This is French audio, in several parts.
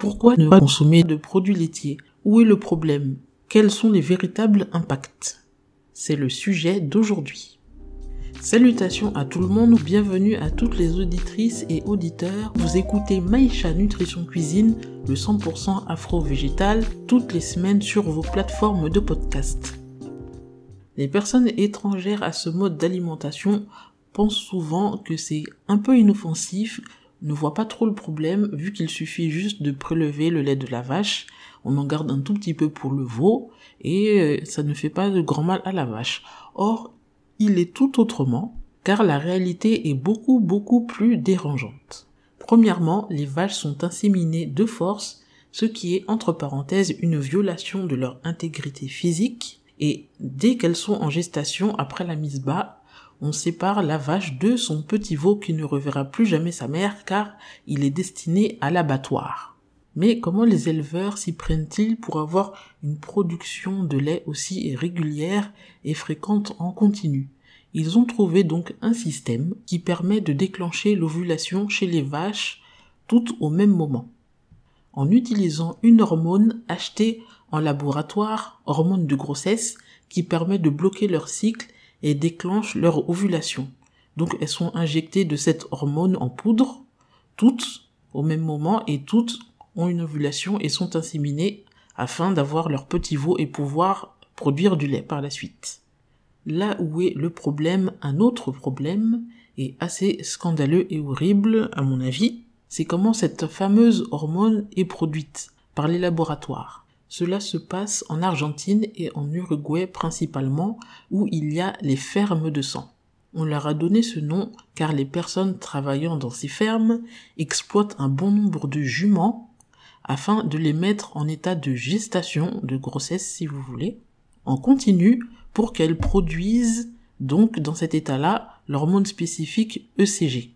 Pourquoi ne pas consommer de produits laitiers? Où est le problème? Quels sont les véritables impacts? C'est le sujet d'aujourd'hui. Salutations à tout le monde, bienvenue à toutes les auditrices et auditeurs. Vous écoutez Maïcha Nutrition Cuisine, le 100% afro-végétal, toutes les semaines sur vos plateformes de podcast. Les personnes étrangères à ce mode d'alimentation pensent souvent que c'est un peu inoffensif, ne voient pas trop le problème vu qu'il suffit juste de prélever le lait de la vache, on en garde un tout petit peu pour le veau et euh, ça ne fait pas de grand mal à la vache. Or, il est tout autrement, car la réalité est beaucoup beaucoup plus dérangeante. Premièrement, les vaches sont inséminées de force, ce qui est entre parenthèses une violation de leur intégrité physique, et dès qu'elles sont en gestation après la mise bas, on sépare la vache de son petit veau qui ne reverra plus jamais sa mère car il est destiné à l'abattoir. Mais comment les éleveurs s'y prennent-ils pour avoir une production de lait aussi régulière et fréquente en continu? Ils ont trouvé donc un système qui permet de déclencher l'ovulation chez les vaches toutes au même moment. En utilisant une hormone achetée en laboratoire, hormone de grossesse, qui permet de bloquer leur cycle et déclenche leur ovulation. Donc elles sont injectées de cette hormone en poudre, toutes au même moment et toutes ont une ovulation et sont inséminées afin d'avoir leur petit veau et pouvoir produire du lait par la suite. Là où est le problème, un autre problème, et assez scandaleux et horrible à mon avis, c'est comment cette fameuse hormone est produite par les laboratoires. Cela se passe en Argentine et en Uruguay principalement, où il y a les fermes de sang. On leur a donné ce nom car les personnes travaillant dans ces fermes exploitent un bon nombre de juments afin de les mettre en état de gestation, de grossesse si vous voulez, en continu pour qu'elles produisent donc dans cet état-là l'hormone spécifique ECG.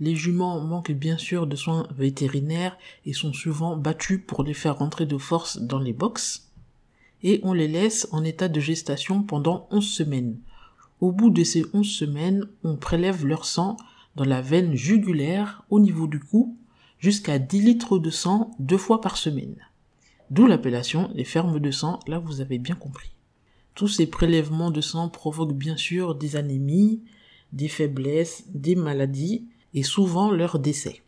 Les juments manquent bien sûr de soins vétérinaires et sont souvent battus pour les faire rentrer de force dans les box, et on les laisse en état de gestation pendant 11 semaines. Au bout de ces 11 semaines, on prélève leur sang dans la veine jugulaire au niveau du cou jusqu'à 10 litres de sang deux fois par semaine. D'où l'appellation les fermes de sang, là vous avez bien compris. Tous ces prélèvements de sang provoquent bien sûr des anémies, des faiblesses, des maladies et souvent leur décès.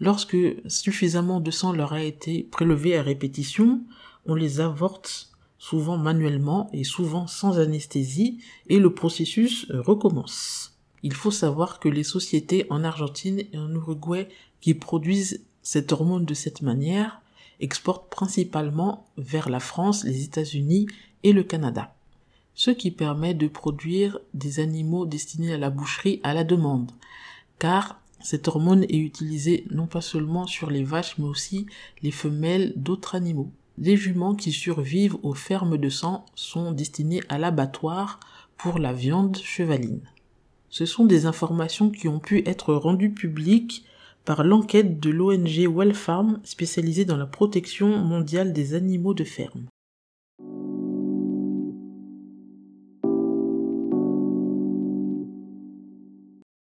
Lorsque suffisamment de sang leur a été prélevé à répétition, on les avorte souvent manuellement et souvent sans anesthésie et le processus recommence. Il faut savoir que les sociétés en Argentine et en Uruguay qui produisent cette hormone de cette manière exportent principalement vers la France, les États-Unis et le Canada. Ce qui permet de produire des animaux destinés à la boucherie à la demande. Car cette hormone est utilisée non pas seulement sur les vaches mais aussi les femelles d'autres animaux. Les juments qui survivent aux fermes de sang sont destinés à l'abattoir pour la viande chevaline. Ce sont des informations qui ont pu être rendues publiques par l'enquête de l'ONG Wellfarm spécialisée dans la protection mondiale des animaux de ferme.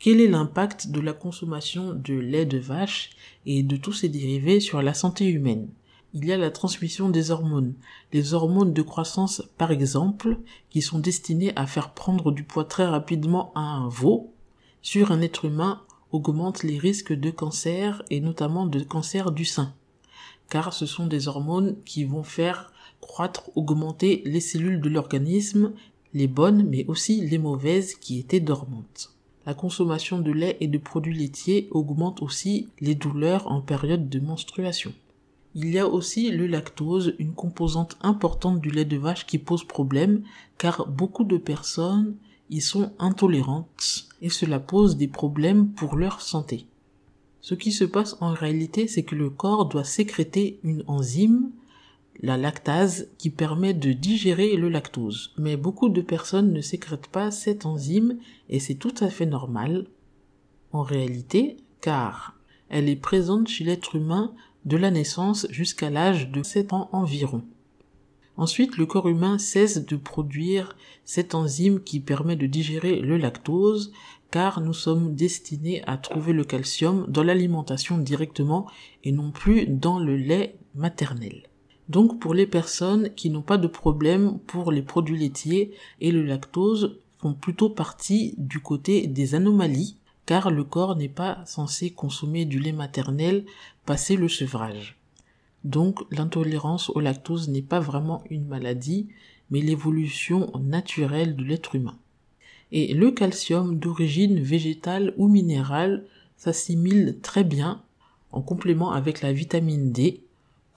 Quel est l'impact de la consommation de lait de vache et de tous ses dérivés sur la santé humaine? Il y a la transmission des hormones. Les hormones de croissance, par exemple, qui sont destinées à faire prendre du poids très rapidement à un veau, sur un être humain augmentent les risques de cancer et notamment de cancer du sein. Car ce sont des hormones qui vont faire croître, augmenter les cellules de l'organisme, les bonnes mais aussi les mauvaises qui étaient dormantes. La consommation de lait et de produits laitiers augmente aussi les douleurs en période de menstruation. Il y a aussi le lactose, une composante importante du lait de vache qui pose problème car beaucoup de personnes y sont intolérantes et cela pose des problèmes pour leur santé. Ce qui se passe en réalité, c'est que le corps doit sécréter une enzyme, la lactase, qui permet de digérer le lactose. Mais beaucoup de personnes ne sécrètent pas cette enzyme et c'est tout à fait normal en réalité car elle est présente chez l'être humain de la naissance jusqu'à l'âge de 7 ans environ. Ensuite, le corps humain cesse de produire cette enzyme qui permet de digérer le lactose, car nous sommes destinés à trouver le calcium dans l'alimentation directement et non plus dans le lait maternel. Donc pour les personnes qui n'ont pas de problème pour les produits laitiers et le lactose font plutôt partie du côté des anomalies car le corps n'est pas censé consommer du lait maternel passé le sevrage. Donc l'intolérance au lactose n'est pas vraiment une maladie, mais l'évolution naturelle de l'être humain. Et le calcium d'origine végétale ou minérale s'assimile très bien en complément avec la vitamine D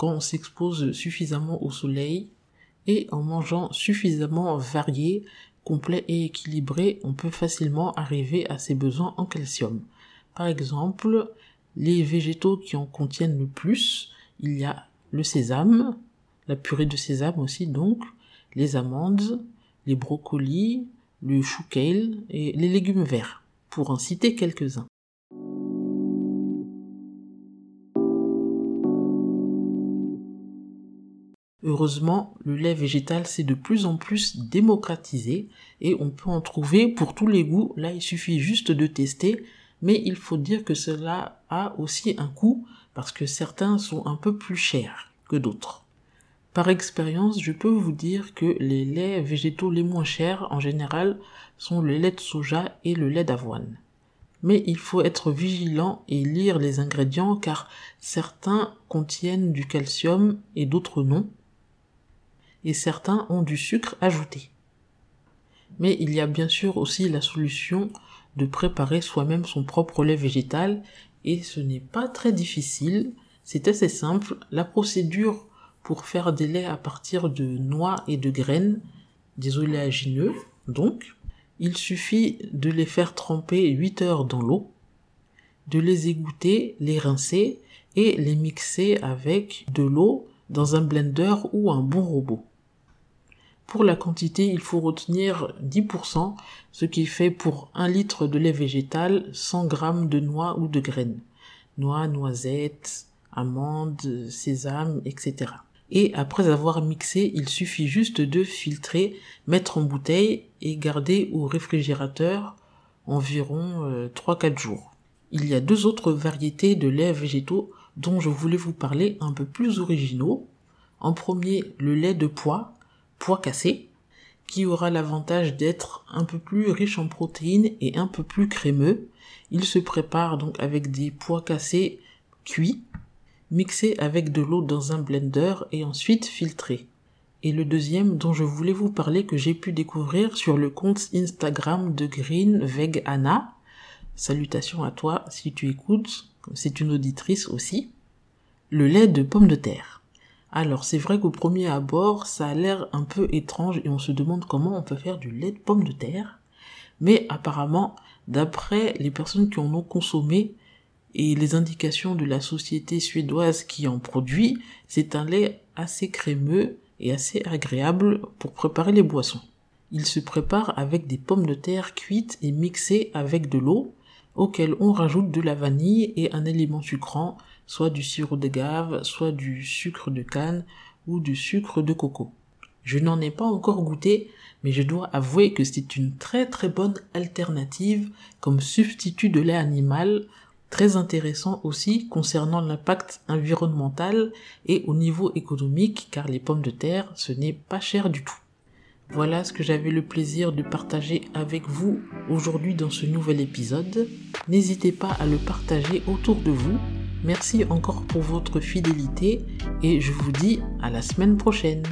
quand on s'expose suffisamment au soleil et en mangeant suffisamment varié, complet et équilibré, on peut facilement arriver à ses besoins en calcium. Par exemple, les végétaux qui en contiennent le plus, il y a le sésame, la purée de sésame aussi donc, les amandes, les brocolis, le chou kale et les légumes verts, pour en citer quelques-uns. Heureusement, le lait végétal s'est de plus en plus démocratisé et on peut en trouver pour tous les goûts. Là, il suffit juste de tester, mais il faut dire que cela a aussi un coût parce que certains sont un peu plus chers que d'autres. Par expérience, je peux vous dire que les laits végétaux les moins chers en général sont le lait de soja et le lait d'avoine. Mais il faut être vigilant et lire les ingrédients car certains contiennent du calcium et d'autres non et certains ont du sucre ajouté. Mais il y a bien sûr aussi la solution de préparer soi-même son propre lait végétal et ce n'est pas très difficile, c'est assez simple. La procédure pour faire des laits à partir de noix et de graines, des oléagineux, donc, il suffit de les faire tremper 8 heures dans l'eau, de les égoutter, les rincer et les mixer avec de l'eau dans un blender ou un bon robot. Pour la quantité, il faut retenir 10%, ce qui fait pour 1 litre de lait végétal 100 g de noix ou de graines. Noix, noisettes, amandes, sésame, etc. Et après avoir mixé, il suffit juste de filtrer, mettre en bouteille et garder au réfrigérateur environ 3-4 euh, jours. Il y a deux autres variétés de lait végétaux dont je voulais vous parler un peu plus originaux. En premier, le lait de pois, pois cassé, qui aura l'avantage d'être un peu plus riche en protéines et un peu plus crémeux. Il se prépare donc avec des pois cassés cuits, mixés avec de l'eau dans un blender et ensuite filtrés. Et le deuxième dont je voulais vous parler que j'ai pu découvrir sur le compte Instagram de Green Veg Anna. Salutations à toi si tu écoutes, c'est une auditrice aussi. Le lait de pomme de terre. Alors c'est vrai qu'au premier abord, ça a l'air un peu étrange et on se demande comment on peut faire du lait de pomme de terre. Mais apparemment, d'après les personnes qui en ont consommé et les indications de la société suédoise qui en produit, c'est un lait assez crémeux et assez agréable pour préparer les boissons. Il se prépare avec des pommes de terre cuites et mixées avec de l'eau, auquel on rajoute de la vanille et un élément sucrant soit du sirop de gave, soit du sucre de canne ou du sucre de coco. Je n'en ai pas encore goûté, mais je dois avouer que c'est une très très bonne alternative comme substitut de lait animal, très intéressant aussi concernant l'impact environnemental et au niveau économique car les pommes de terre ce n'est pas cher du tout. Voilà ce que j'avais le plaisir de partager avec vous aujourd'hui dans ce nouvel épisode. N'hésitez pas à le partager autour de vous Merci encore pour votre fidélité et je vous dis à la semaine prochaine.